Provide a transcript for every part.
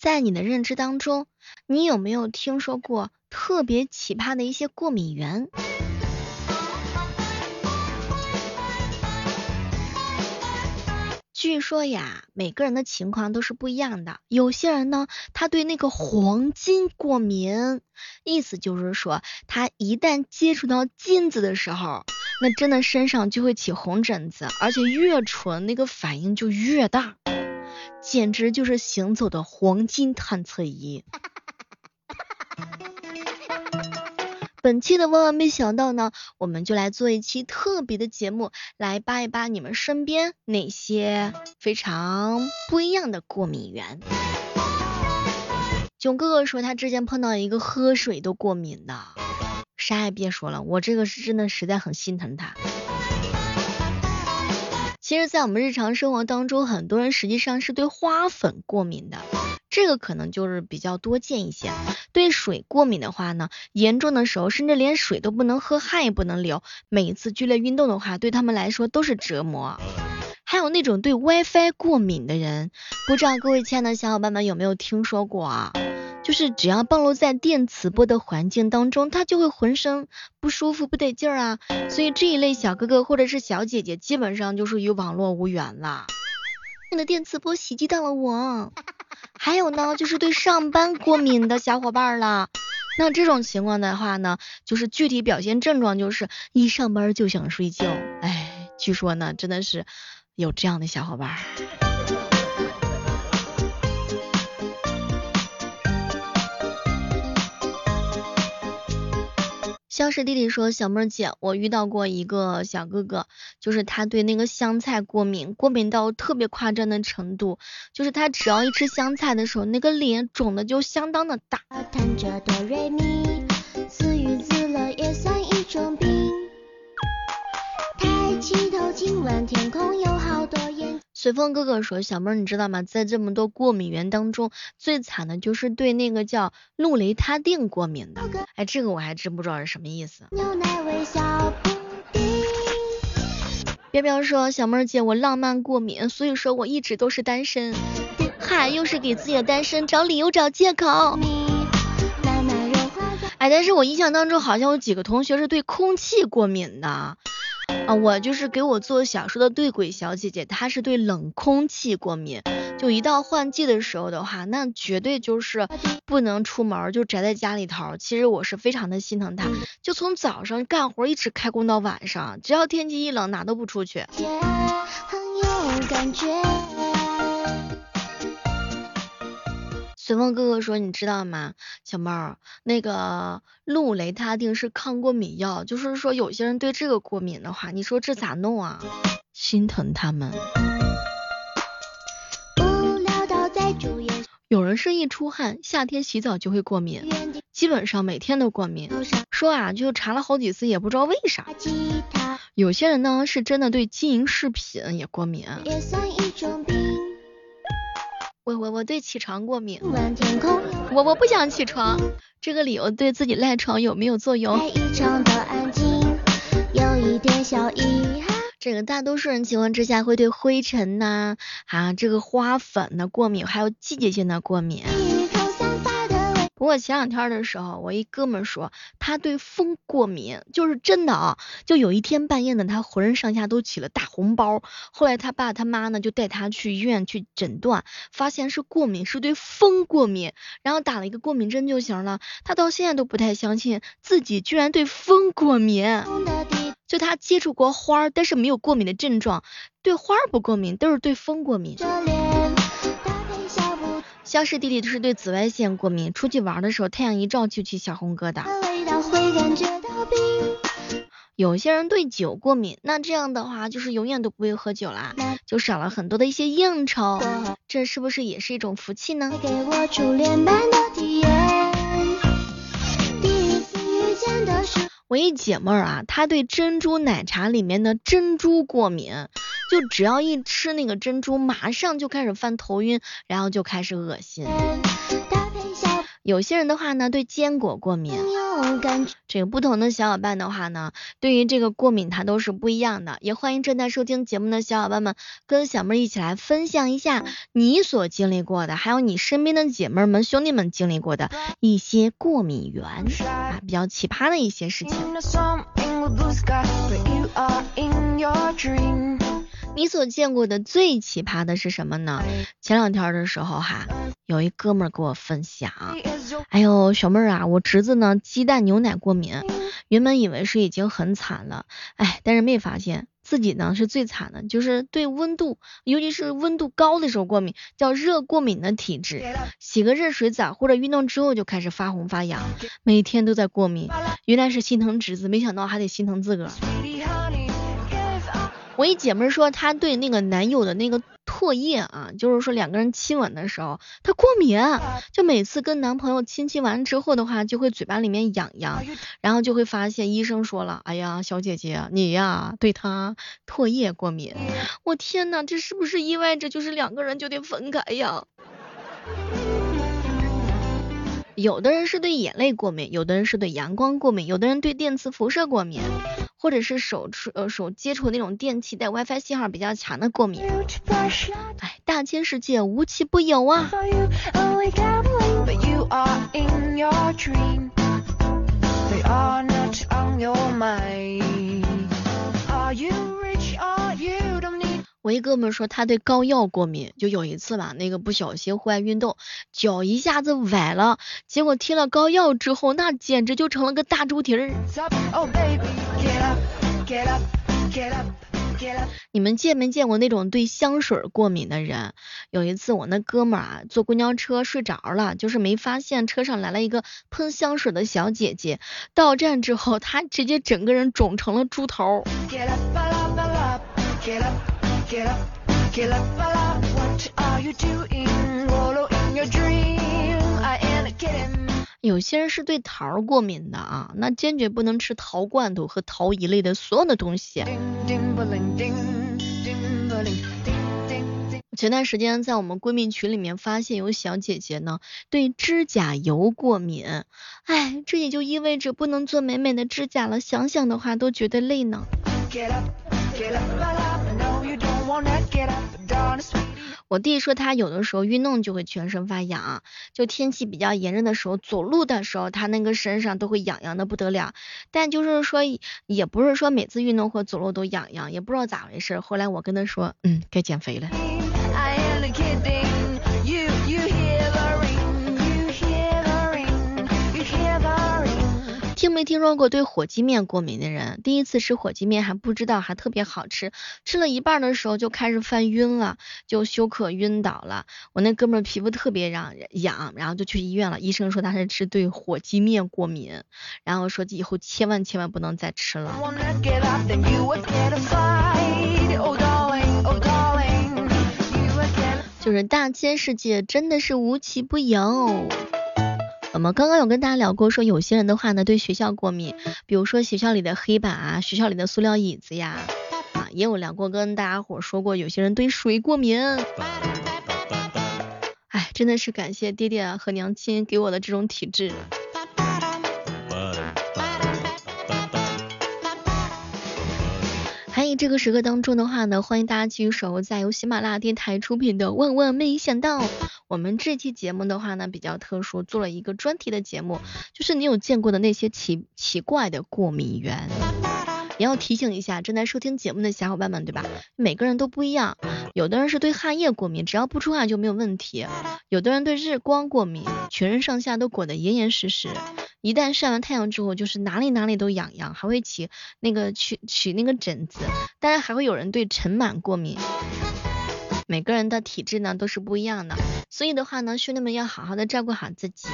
在你的认知当中，你有没有听说过特别奇葩的一些过敏源？据说呀，每个人的情况都是不一样的。有些人呢，他对那个黄金过敏，意思就是说，他一旦接触到金子的时候，那真的身上就会起红疹子，而且越纯那个反应就越大，简直就是行走的黄金探测仪。本期的万万没想到呢，我们就来做一期特别的节目，来扒一扒你们身边那些非常不一样的过敏源。囧哥哥说他之前碰到一个喝水都过敏的，啥也别说了，我这个是真的实在很心疼他。其实，在我们日常生活当中，很多人实际上是对花粉过敏的。这个可能就是比较多见一些。对水过敏的话呢，严重的时候甚至连水都不能喝，汗也不能流。每一次剧烈运动的话，对他们来说都是折磨。还有那种对 WiFi 过敏的人，不知道各位亲爱的小伙伴们有没有听说过啊？就是只要暴露在电磁波的环境当中，他就会浑身不舒服、不得劲儿啊。所以这一类小哥哥或者是小姐姐，基本上就是与网络无缘了。你的电磁波袭击到了我。还有呢，就是对上班过敏的小伙伴了。那这种情况的话呢，就是具体表现症状就是一上班就想睡觉。哎，据说呢，真的是有这样的小伙伴。消失弟弟说：“小妹儿姐，我遇到过一个小哥哥，就是他对那个香菜过敏，过敏到特别夸张的程度，就是他只要一吃香菜的时候，那个脸肿的就相当的大。”自娱自乐也算一种病。抬起头，今晚天空有好多随风哥哥说：“小妹儿，你知道吗？在这么多过敏源当中，最惨的就是对那个叫氯雷他定过敏的。哎，这个我还真不知道是什么意思。”彪彪说：“小妹儿姐，我浪漫过敏，所以说我一直都是单身。嗨，又是给自己的单身找理由找借口。哎，但是我印象当中好像有几个同学是对空气过敏的。”啊，我就是给我做小说的对鬼小姐姐，她是对冷空气过敏，就一到换季的时候的话，那绝对就是不能出门，就宅在家里头。其实我是非常的心疼她，就从早上干活一直开工到晚上，只要天气一冷，哪都不出去。随风哥哥说：“你知道吗，小猫，那个氯雷他定是抗过敏药，就是说有些人对这个过敏的话，你说这咋弄啊？心疼他们。有人是一出汗，夏天洗澡就会过敏，基本上每天都过敏。说啊，就查了好几次，也不知道为啥。有些人呢，是真的对金银饰品也过敏。”我我我对起床过敏，我我不想起床，这个理由对自己赖床有没有作用？这个大多数人情况之下会对灰尘呐啊这个花粉呢过敏，还有季节性的过敏。不过前两天的时候，我一哥们说他对风过敏，就是真的啊。就有一天半夜呢，他浑身上下都起了大红包。后来他爸他妈呢就带他去医院去诊断，发现是过敏，是对风过敏，然后打了一个过敏针就行了。他到现在都不太相信自己居然对风过敏。就他接触过花，但是没有过敏的症状，对花不过敏，都是对风过敏。消失弟弟就是对紫外线过敏，出去玩的时候太阳一照就起小红疙瘩。有些人对酒过敏，那这样的话就是永远都不会喝酒啦，就少了很多的一些应酬，这是不是也是一种福气呢？我一姐妹儿啊，她对珍珠奶茶里面的珍珠过敏。就只要一吃那个珍珠，马上就开始犯头晕，然后就开始恶心。有些人的话呢，对坚果过敏。这个不同的小伙伴的话呢，对于这个过敏它都是不一样的。也欢迎正在收听节目的小伙伴们跟小妹一起来分享一下你所经历过的，还有你身边的姐妹们、兄弟们经历过的一些过敏源啊，比较奇葩的一些事情。你所见过的最奇葩的是什么呢？前两天的时候哈，有一哥们儿给我分享，哎呦小妹儿啊，我侄子呢鸡蛋牛奶过敏，原本以为是已经很惨了，哎，但是没发现自己呢是最惨的，就是对温度，尤其是温度高的时候过敏，叫热过敏的体质，洗个热水澡或者运动之后就开始发红发痒，每天都在过敏，原来是心疼侄子，没想到还得心疼自个儿。我一姐妹说，她对那个男友的那个唾液啊，就是说两个人亲吻的时候，她过敏，就每次跟男朋友亲亲完之后的话，就会嘴巴里面痒痒，然后就会发现医生说了，哎呀，小姐姐你呀，对他唾液过敏。我天呐，这是不是意味着就是两个人就得分开呀？有的人是对眼泪过敏，有的人是对阳光过敏，有的人对电磁辐射过敏。或者是手触呃手接触那种电器带 WiFi 信号比较强的过敏，哎，大千世界无奇不有啊。我一哥们说他对膏药过敏，就有一次吧，那个不小心户外运动，脚一下子崴了，结果贴了膏药之后，那简直就成了个大猪蹄儿。你们见没见过那种对香水过敏的人？有一次我那哥们儿啊，坐公交车睡着了，就是没发现车上来了一个喷香水的小姐姐，到站之后，他直接整个人肿成了猪头。有些人是对桃过敏的啊，那坚决不能吃桃罐头和桃一类的所有的东西。前段时间在我们闺蜜群里面发现有小姐姐呢对指甲油过敏，哎，这也就意味着不能做美美的指甲了，想想的话都觉得累呢。我弟说他有的时候运动就会全身发痒，就天气比较炎热的时候走路的时候，他那个身上都会痒痒的不得了。但就是说也不是说每次运动或走路都痒痒，也不知道咋回事。后来我跟他说，嗯，该减肥了。听没听说过对火鸡面过敏的人？第一次吃火鸡面还不知道还特别好吃，吃了一半的时候就开始犯晕了，就休克晕倒了。我那哥们儿皮肤特别让，痒，然后就去医院了。医生说他是吃对火鸡面过敏，然后说以后千万千万不能再吃了。就是大千世界真的是无奇不有。我们刚刚有跟大家聊过，说有些人的话呢，对学校过敏，比如说学校里的黑板啊，学校里的塑料椅子呀，啊，也有聊过跟大家伙说过，有些人对水过敏。哎，真的是感谢爹爹和娘亲给我的这种体质。在这个时刻当中的话呢，欢迎大家继续守候在由喜马拉雅电台出品的《万万没想到》。我们这期节目的话呢比较特殊，做了一个专题的节目，就是你有见过的那些奇奇怪的过敏源。也要提醒一下正在收听节目的小伙伴们，对吧？每个人都不一样，有的人是对汗液过敏，只要不出汗就没有问题；有的人对日光过敏，全身上下都裹得严严实实，一旦晒完太阳之后，就是哪里哪里都痒痒，还会起那个起起那个疹子。当然还会有人对尘螨过敏。每个人的体质呢都是不一样的，所以的话呢，兄弟们要好好的照顾好自己。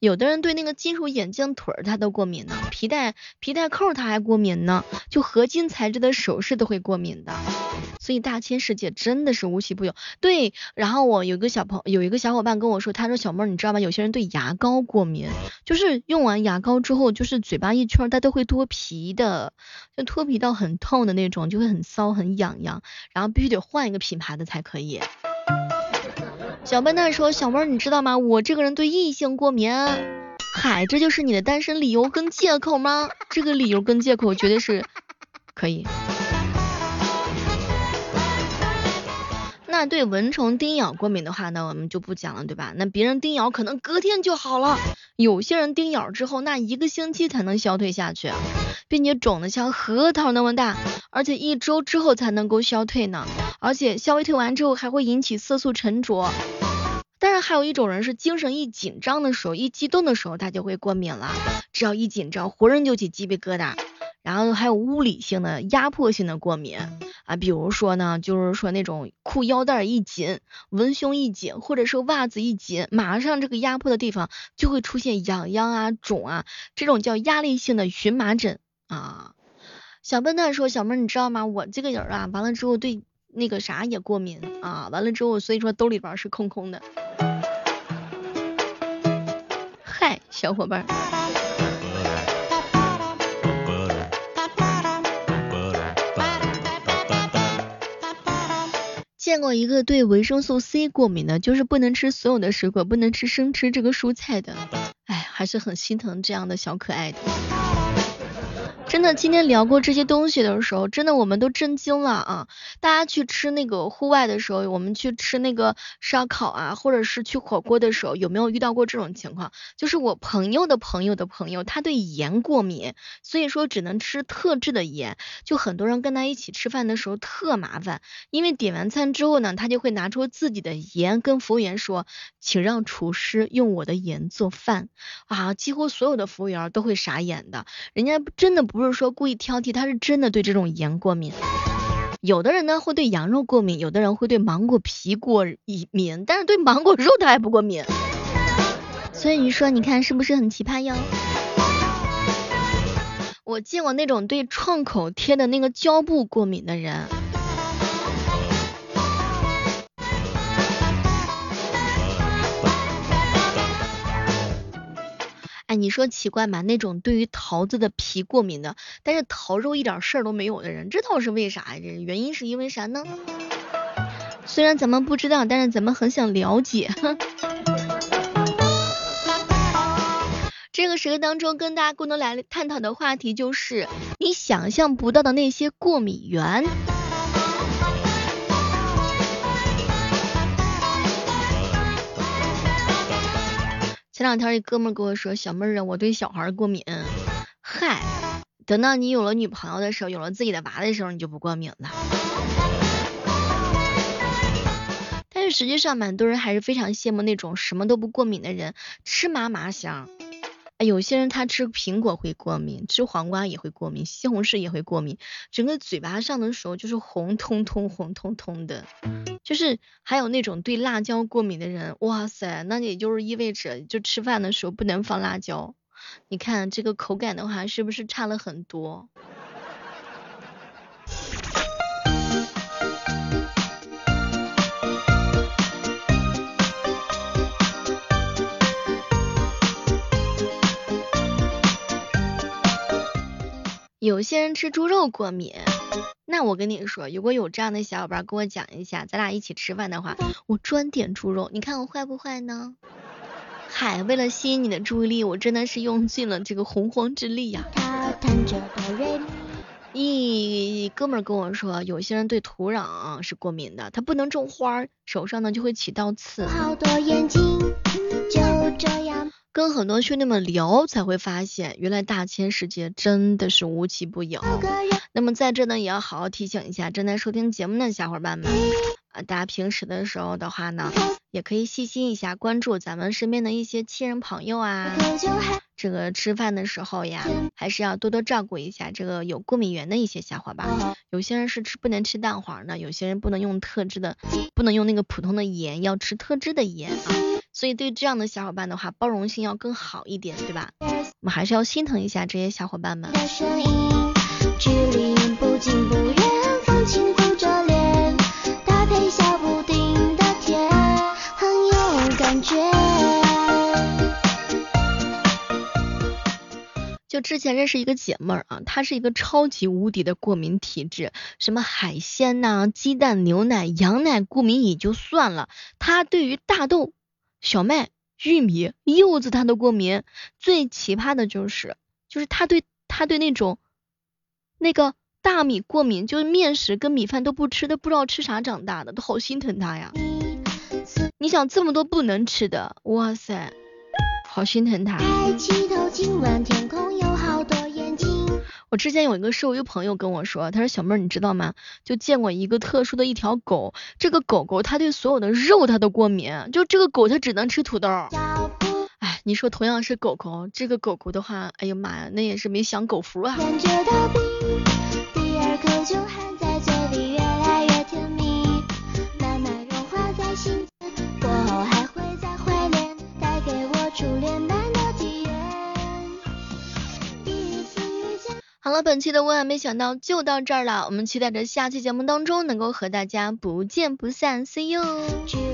有的人对那个金属眼镜腿儿他都过敏呢，皮带皮带扣他还过敏呢，就合金材质的首饰都会过敏的。所以大千世界真的是无奇不有。对，然后我有个小朋有一个小伙伴跟我说，他说小妹儿你知道吗？有些人对牙膏过敏，就是用完牙膏之后，就是嘴巴一圈它都会脱皮的，就脱皮到很痛的那种，就会很骚很痒痒，然后必须得换一个品牌的才可以。小笨蛋说小妹儿你知道吗？我这个人对异性过敏。嗨，这就是你的单身理由跟借口吗？这个理由跟借口绝对是可以。对蚊虫叮咬过敏的话呢，我们就不讲了，对吧？那别人叮咬可能隔天就好了，有些人叮咬之后，那一个星期才能消退下去，并且肿的像核桃那么大，而且一周之后才能够消退呢，而且消退完之后还会引起色素沉着。但是还有一种人是精神一紧张的时候，一激动的时候他就会过敏了，只要一紧张，浑身就起鸡皮疙瘩。然后还有物理性的压迫性的过敏啊，比如说呢，就是说那种裤腰带一紧，文胸一紧，或者是袜子一紧，马上这个压迫的地方就会出现痒痒啊、肿啊，这种叫压力性的荨麻疹啊。小笨蛋说，小妹你知道吗？我这个人啊，完了之后对那个啥也过敏啊，完了之后所以说兜里边是空空的。嗨，小伙伴。见过一个对维生素 C 过敏的，就是不能吃所有的水果，不能吃生吃这个蔬菜的，哎，还是很心疼这样的小可爱的。真的，今天聊过这些东西的时候，真的我们都震惊了啊！大家去吃那个户外的时候，我们去吃那个烧烤啊，或者是去火锅的时候，有没有遇到过这种情况？就是我朋友的朋友的朋友，他对盐过敏，所以说只能吃特制的盐。就很多人跟他一起吃饭的时候特麻烦，因为点完餐之后呢，他就会拿出自己的盐跟服务员说，请让厨师用我的盐做饭啊！几乎所有的服务员都会傻眼的，人家真的不不是。说故意挑剔，他是真的对这种盐过敏。有的人呢会对羊肉过敏，有的人会对芒果皮过敏，但是对芒果肉他还不过敏。所以你说，你看是不是很奇葩哟？我见过那种对创口贴的那个胶布过敏的人。你说奇怪吗？那种对于桃子的皮过敏的，但是桃肉一点事儿都没有的人，这倒是为啥呀？这原因是因为啥呢？虽然咱们不知道，但是咱们很想了解。这个时刻当中，跟大家共同来探讨的话题就是你想象不到的那些过敏源。前两天一哥们跟我说，小妹儿啊，我对小孩过敏。嗨，等到你有了女朋友的时候，有了自己的娃的时候，你就不过敏了。但是实际上，蛮多人还是非常羡慕那种什么都不过敏的人，吃嘛嘛香。有些人他吃苹果会过敏，吃黄瓜也会过敏，西红柿也会过敏，整个嘴巴上的时候就是红彤彤、红彤彤的。就是还有那种对辣椒过敏的人，哇塞，那也就是意味着就吃饭的时候不能放辣椒。你看这个口感的话，是不是差了很多？有些人吃猪肉过敏，那我跟你说，如果有这样的小伙伴跟我讲一下，咱俩一起吃饭的话，我专点猪肉，你看我坏不坏呢？嗨，为了吸引你的注意力，我真的是用尽了这个洪荒之力呀。一哥们跟我说，有些人对土壤是过敏的，他不能种花，手上呢就会起倒刺。好多眼睛就这样。跟很多兄弟们聊，才会发现，原来大千世界真的是无奇不有。那么在这呢，也要好好提醒一下正在收听节目的小伙伴们，啊，大家平时的时候的话呢，也可以细心一下，关注咱们身边的一些亲人朋友啊。这个吃饭的时候呀，还是要多多照顾一下这个有过敏源的一些小伙伴。有些人是吃不能吃蛋黄的，有些人不能用特制的，不能用那个普通的盐，要吃特制的盐啊。所以对这样的小伙伴的话，包容性要更好一点，对吧？我们还是要心疼一下这些小伙伴们。就之前认识一个姐妹儿啊，她是一个超级无敌的过敏体质，什么海鲜呐、鸡蛋、牛奶、羊奶过敏也就算了，她对于大豆。小麦玉米、柚子他都过敏。最奇葩的就是，就是他对他对那种那个大米过敏，就是面食跟米饭都不吃，都不知道吃啥长大的，都好心疼他呀。你想这么多不能吃的，哇塞，好心疼他。抬起头，今晚天空有好多我之前有一个兽医朋友跟我说，他说小妹儿你知道吗？就见过一个特殊的一条狗，这个狗狗它对所有的肉它都过敏，就这个狗它只能吃土豆。哎，你说同样是狗狗，这个狗狗的话，哎呀妈呀，那也是没享狗福啊。好了，本期的万万没想到就到这儿了，我们期待着下期节目当中能够和大家不见不散，See you。